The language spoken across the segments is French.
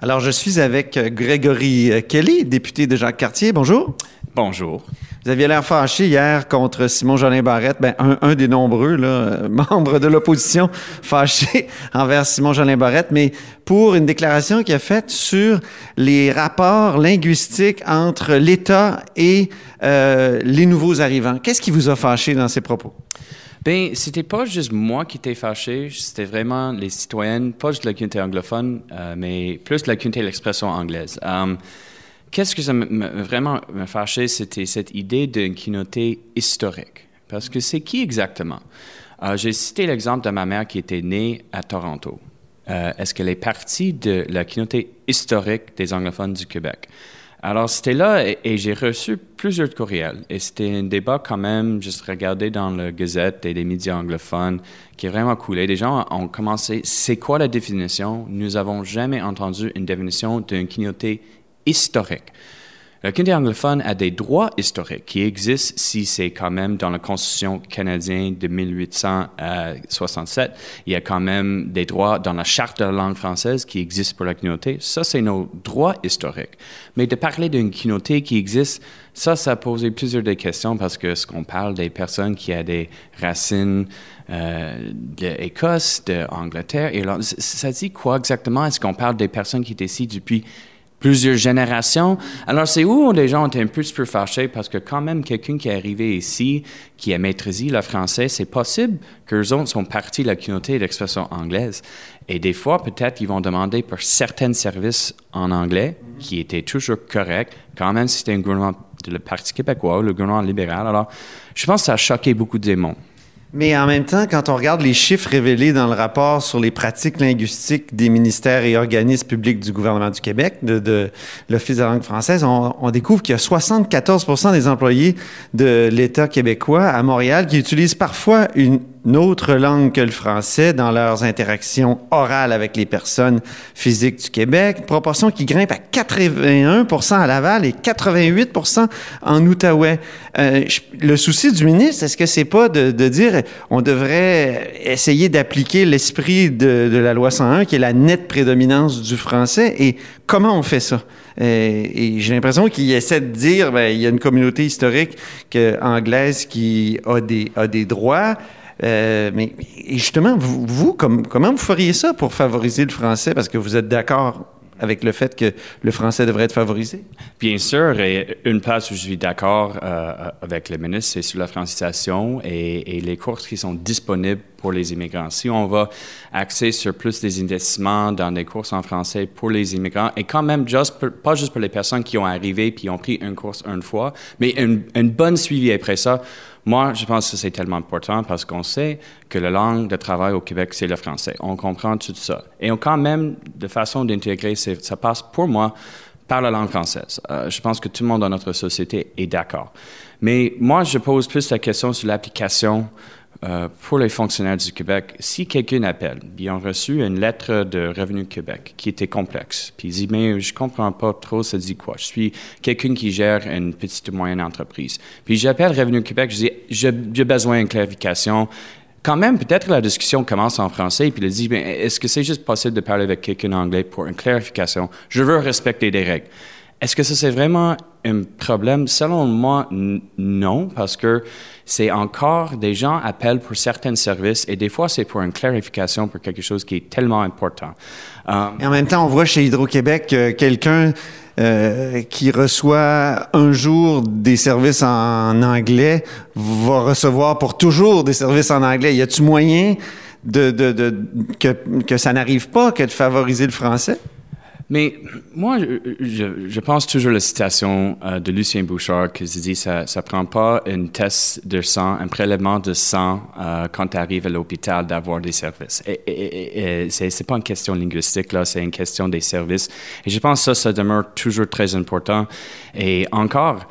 Alors, je suis avec Grégory Kelly, député de Jacques Cartier. Bonjour. Bonjour. Vous aviez l'air fâché hier contre Simon Jolin Barrette, ben, un, des nombreux là, membres de l'opposition fâchés envers Simon Jolin Barrette, mais pour une déclaration qu'il a faite sur les rapports linguistiques entre l'État et euh, les nouveaux arrivants. Qu'est-ce qui vous a fâché dans ces propos? Ben, c'était pas juste moi qui étais fâché, c'était vraiment les citoyennes, pas juste la communauté anglophone, euh, mais plus la communauté de l'expression anglaise. Euh, qu'est-ce que ça m'a vraiment me fâché, c'était cette idée d'une communauté historique. Parce que c'est qui exactement? Euh, j'ai cité l'exemple de ma mère qui était née à Toronto. Est-ce qu'elle est partie de la communauté historique des anglophones du Québec? Alors, c'était là et, j'ai reçu plusieurs courriels. Et c'était un débat quand même, juste regarder dans le Gazette et les médias anglophones, qui est vraiment coulé. Des gens ont commencé, c'est quoi la définition? Nous avons jamais entendu une définition d'une communauté historique. Le Canada anglophone a des droits historiques qui existent si c'est quand même dans la Constitution canadienne de 1867. Il y a quand même des droits dans la Charte de la langue française qui existent pour la communauté. Ça, c'est nos droits historiques. Mais de parler d'une communauté qui existe, ça, ça a posé plusieurs des questions parce que ce qu'on parle des personnes qui ont des racines euh, d'Écosse, d'Angleterre, Irlande, ça dit quoi exactement? Est-ce qu'on parle des personnes qui étaient ici depuis plusieurs générations. Alors, c'est où les gens étaient un peu, peu fâchés? Parce que quand même, quelqu'un qui est arrivé ici, qui a maîtrisé le français, c'est possible qu'eux autres sont partis de la communauté d'expression anglaise. Et des fois, peut-être, ils vont demander pour certains services en anglais, qui étaient toujours corrects, quand même si c'était un gouvernement le Parti québécois, le gouvernement libéral. Alors, je pense que ça a choqué beaucoup de démons. Mais en même temps, quand on regarde les chiffres révélés dans le rapport sur les pratiques linguistiques des ministères et organismes publics du gouvernement du Québec, de, l'Office de la langue française, on, on découvre qu'il y a 74% des employés de l'État québécois à Montréal qui utilisent parfois une autre langue que le français dans leurs interactions orales avec les personnes physiques du Québec, proportion qui grimpe à 81% à Laval et 88% en Outaouais. Euh, le souci du ministre, est-ce que c'est pas de, dire on devrait essayer d'appliquer l'esprit de, la loi 101, qui est la nette prédominance du français, et comment on fait ça? Euh, et j'ai l'impression qu'il essaie de dire, ben, il y a une communauté historique que, anglaise qui a des droits, euh, mais justement, vous, comment vous feriez ça pour favoriser le français? Parce que vous êtes d'accord avec le fait que le français devrait être favorisé? Bien sûr, et une place où je suis d'accord euh, avec le ministre, c'est sur la francisation et, les courses qui sont disponibles pour les immigrants. Si on va axer sur plus des investissements dans des courses en français pour les immigrants, et quand même, pas juste pour les personnes qui ont arrivé puis ont pris une course une fois, mais une, une bonne suivi après ça, moi, je pense que c'est tellement important parce qu'on sait que la langue de travail au Québec, c'est le français. On comprend tout ça. Et on, quand même, de façon d'intégrer, ça passe pour moi par la langue française. Euh, je pense que tout le monde dans notre société est d'accord. Mais moi, je pose plus la question sur l'application euh, pour les fonctionnaires du Québec, si quelqu'un appelle, ils ont reçu une lettre de Revenu Québec qui était complexe, puis ils disent, mais je comprends pas trop, ça dit quoi? Je suis quelqu'un qui gère une petite ou moyenne entreprise. Puis j'appelle Revenu Québec, je dis, j'ai besoin d'une clarification. Quand même, peut-être la discussion commence en français, puis il dit, est-ce que c'est juste possible de parler avec quelqu'un en anglais pour une clarification? Je veux respecter des règles. Est-ce que ça, c'est vraiment un problème? Selon moi, non, parce que c'est encore des gens appellent pour certains services et des fois, c'est pour une clarification pour quelque chose qui est tellement important. Euh, et en même temps, on voit chez Hydro-Québec que quelqu'un euh, qui reçoit un jour des services en anglais va recevoir pour toujours des services en anglais. Y a-t-il moyen de, que ça n'arrive pas que de favoriser le français? Mais moi, je, pense toujours à la citation euh, de Lucien Bouchard qui dit ça ça prend pas une test de sang, un prélèvement de sang euh, quand tu arrives à l'hôpital d'avoir des services. Et, et c'est pas une question linguistique là, c'est une question des services. Et je pense que ça, ça demeure toujours très important. Et encore,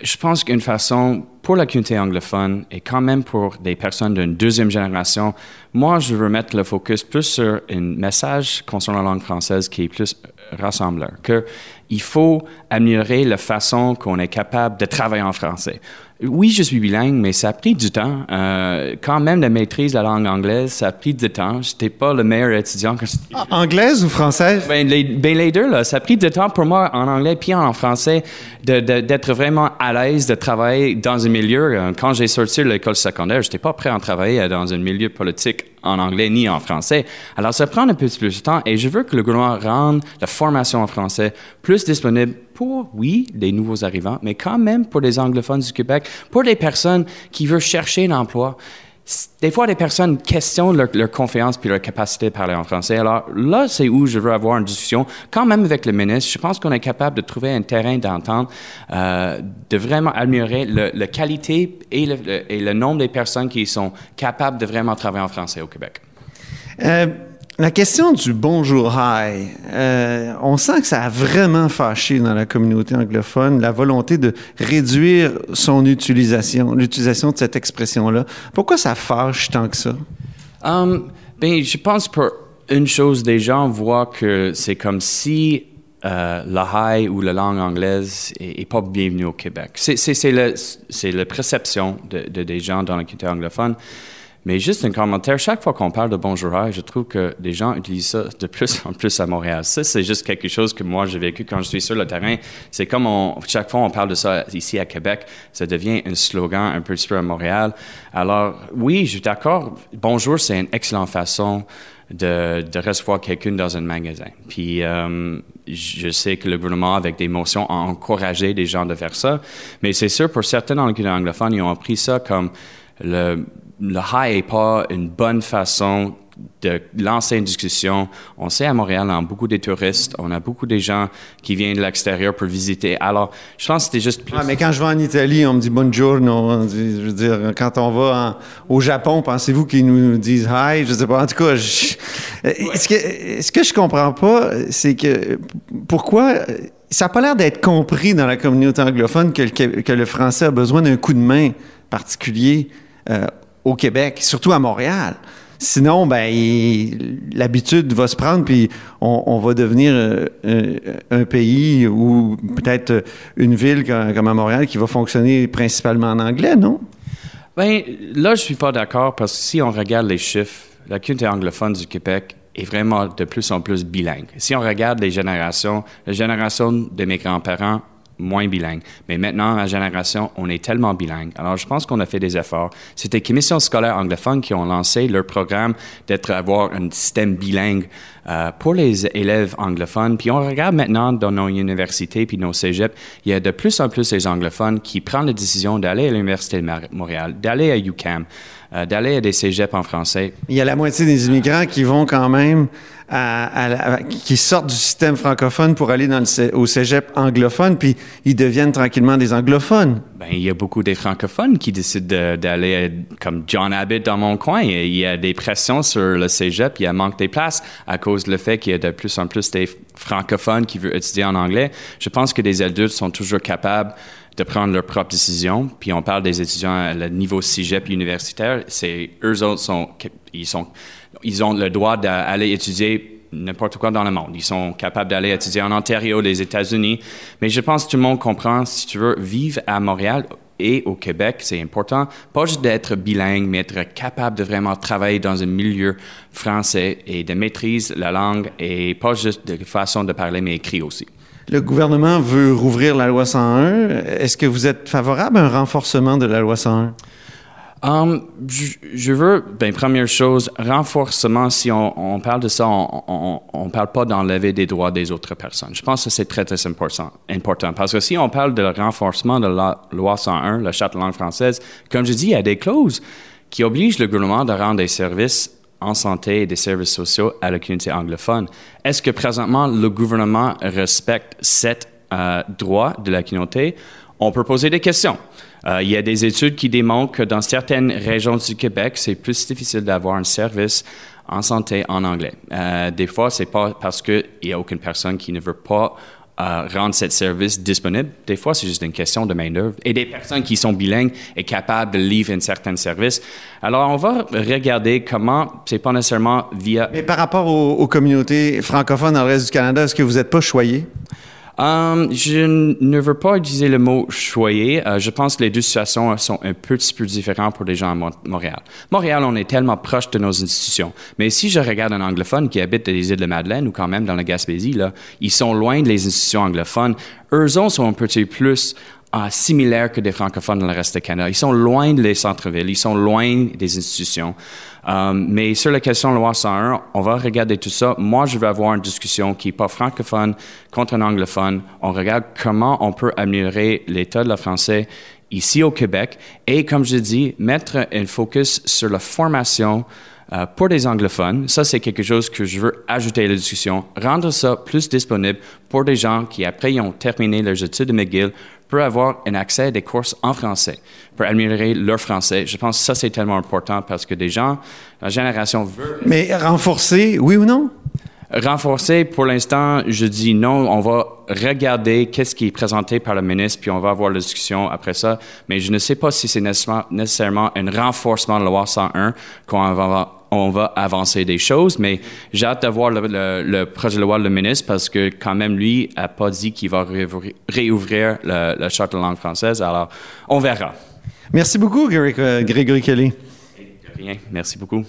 je pense qu'une façon pour la communauté anglophone et quand même pour des personnes d'une deuxième génération, moi, je veux mettre le focus plus sur un message concernant la langue française qui est plus rassembleur, qu'il faut améliorer la façon qu'on est capable de travailler en français. Oui, je suis bilingue, mais ça a pris du temps. Euh, quand même, la maîtrise de la langue anglaise, ça a pris du temps. J'étais pas le meilleur étudiant. Anglaise ou française? Ben les, ben les, deux, là. Ça a pris du temps pour moi en anglais puis en français d'être de, vraiment à l'aise de travailler dans un Euh, quand j'ai sorti de l'école secondaire, j'étais pas prêt à travailler dans un milieu politique en anglais ni en français. Alors, ça prend un peu plus de temps et je veux que le gouvernement rende la formation en français plus disponible pour, oui, les nouveaux arrivants, mais quand même pour les anglophones du Québec, pour les personnes qui veulent chercher un emploi. Des fois, les personnes questionnent leur, confiance puis leur capacité de parler en français. Alors là, c'est où je veux avoir une discussion, quand même avec le ministre. Je pense qu'on est capable de trouver un terrain d'entente, euh, de vraiment améliorer la qualité et le, et le nombre des personnes qui sont capables de vraiment travailler en français au Québec. Euh, la question du bonjour hi, euh, on sent que ça a vraiment fâché dans la communauté anglophone la volonté de réduire son utilisation, l'utilisation de cette expression-là. Pourquoi ça fâche tant que ça? Um, ben, je pense pour une chose, des gens voient que c'est comme si euh, la high ou la langue anglaise est, pas bienvenue au Québec. C'est la perception de, de, des gens dans la communauté anglophone. Mais juste un commentaire, chaque fois qu'on parle de bonjour, je trouve que des gens utilisent ça de plus en plus à Montréal. Ça, c'est juste quelque chose que moi, j'ai vécu quand je suis sur le terrain. C'est comme chaque fois on parle de ça ici à Québec, ça devient un slogan un peu peu à Montréal. Alors, oui, je suis d'accord. Bonjour, c'est une excellente façon de, de recevoir quelqu'un dans un magasin. Puis, euh, je sais que le gouvernement, avec des motions, a encouragé des gens de faire ça. Mais c'est sûr, pour certains dans le anglophone, ils ont pris ça comme le, le high n'est pas une bonne façon de lancer une discussion. On sait à Montréal, on a beaucoup de touristes, on a beaucoup de gens qui viennent de l'extérieur pour visiter. Alors, je pense que c'était juste plus... Ah, mais quand je vais en Italie, on me dit buongiorno. je veux dire, quand on va au Japon, pensez-vous qu'ils nous disent hi? Je sais pas. En tout cas, ce, que, ce que je comprends pas, c'est que pourquoi ça n'a pas l'air d'être compris dans la communauté anglophone que le, que le français a besoin d'un coup de main particulier euh, au Québec, surtout à Montréal. Sinon, ben, l'habitude va se prendre, puis on, va devenir euh, un, pays ou peut-être une ville comme, à Montréal qui va fonctionner principalement en anglais, non? Bien, là, je suis pas d'accord parce que si on regarde les chiffres, la communauté anglophone du Québec est vraiment de plus en plus bilingue. Si on regarde les générations, la génération de mes grands-parents moins bilingue. Mais maintenant, la génération, on est tellement bilingue. Alors, je pense qu'on a fait des efforts. C'était Commission scolaire anglophone qui ont lancé leur programme d'être avoir un système bilingue euh, pour les élèves anglophones. Puis on regarde maintenant dans nos universités puis nos cégeps, il y a de plus en plus des anglophones qui prennent la décision d'aller à l'Université de Montréal, d'aller à UCAM, euh, d'aller à des cégeps en français. Il y a la moitié des immigrants qui vont quand même qui sortent du système francophone pour aller dans le, au cégep anglophone, puis ils deviennent tranquillement des anglophones. Ben, il y a beaucoup des francophones qui décident d'aller comme John Abbott dans mon coin. Il y a des pressions sur le cégep, il y a manque de places à cause du fait qu'il y a de plus en plus des francophones qui veulent étudier en anglais. Je pense que des adultes sont toujours capables de prendre leurs propres décisions. Puis on parle des étudiants à le niveau cégep universitaire. C'est eux autres sont ils ont le droit d'aller étudier n'importe quoi dans le monde. Ils sont capables d'aller étudier en Ontario, les États-Unis. Mais je pense que tout le monde comprend, si tu veux vivre à Montréal et au Québec, c'est important, pas juste d'être bilingue, mais être capable de vraiment travailler dans un milieu français et de maîtriser la langue et pas juste de façon de parler, mais écrit aussi. Le gouvernement veut rouvrir la loi 101. Est-ce que vous êtes favorable à un renforcement de la loi 101? Um, je, veux, ben, première chose, renforcement, si on, parle de ça, on ne parle pas d'enlever des droits des autres personnes. Je pense que c'est très, très important, important. Parce que si on parle de renforcement de la loi 101, la charte langue française, comme je dis, il y a des clauses qui obligent le gouvernement de rendre des services en santé et des services sociaux à la communauté anglophone. Est-ce que présentement le gouvernement respecte cet euh, droit de la communauté? On peut poser des questions. Euh, il y a des études qui démontrent que dans certaines régions du Québec, c'est plus difficile d'avoir un service en santé en anglais. Euh, des fois, c'est pas parce qu'il n'y a aucune personne qui ne veut pas euh, rendre ce service disponible. Des fois, c'est juste une question de main-d'œuvre et des personnes qui sont bilingues et capables de livrer un certain service. Alors, on va regarder comment, c'est pas nécessairement via. Mais par rapport aux, aux communautés francophones dans le reste du Canada, est-ce que vous n'êtes pas choyé? Um, je ne veux pas utiliser le mot choyer. Euh, je pense que les deux situations sont un petit peu différentes pour les gens à Mon- Montréal. Montréal, on est tellement proche de nos institutions. Mais si je regarde un anglophone qui habite dans les îles de Madeleine ou quand même dans la Gaspésie, là, ils sont loin des institutions anglophones. Eux autres sont un petit peu plus euh, similaires que des francophones dans le reste du Canada. Ils sont loin des centres-villes, ils sont loin des institutions. Um, mais sur la question de loi 101, on va regarder tout ça. Moi, je vais avoir une discussion qui n'est pas francophone contre un anglophone. On regarde comment on peut améliorer l'état de la français ici au Québec et, comme je dis, mettre un focus sur la formation euh, pour les anglophones, ça c'est quelque chose que je veux ajouter à la discussion, rendre ça plus disponible pour des gens qui, après ils ont terminé leurs études de McGill, peuvent avoir un accès à des courses en français pour améliorer leur français. Je pense que ça c'est tellement important parce que des gens, la génération veut Mais renforcer, oui ou non? Renforcer, pour l'instant, je dis non. On va regarder qu'est-ce qui est présenté par le ministre, puis on va avoir la discussion après ça. Mais je ne sais pas si c'est nécessairement, nécessairement un renforcement de la loi 101 qu'on va, on va avancer des choses. Mais j'ai hâte de voir le, le- le projet de loi le ministre parce que quand même, lui a pas dit qu'il va réouvrir, le charte de langue française. Alors, on verra. Merci beaucoup, Greg- euh, Grégory Kelly. Rien. Merci beaucoup.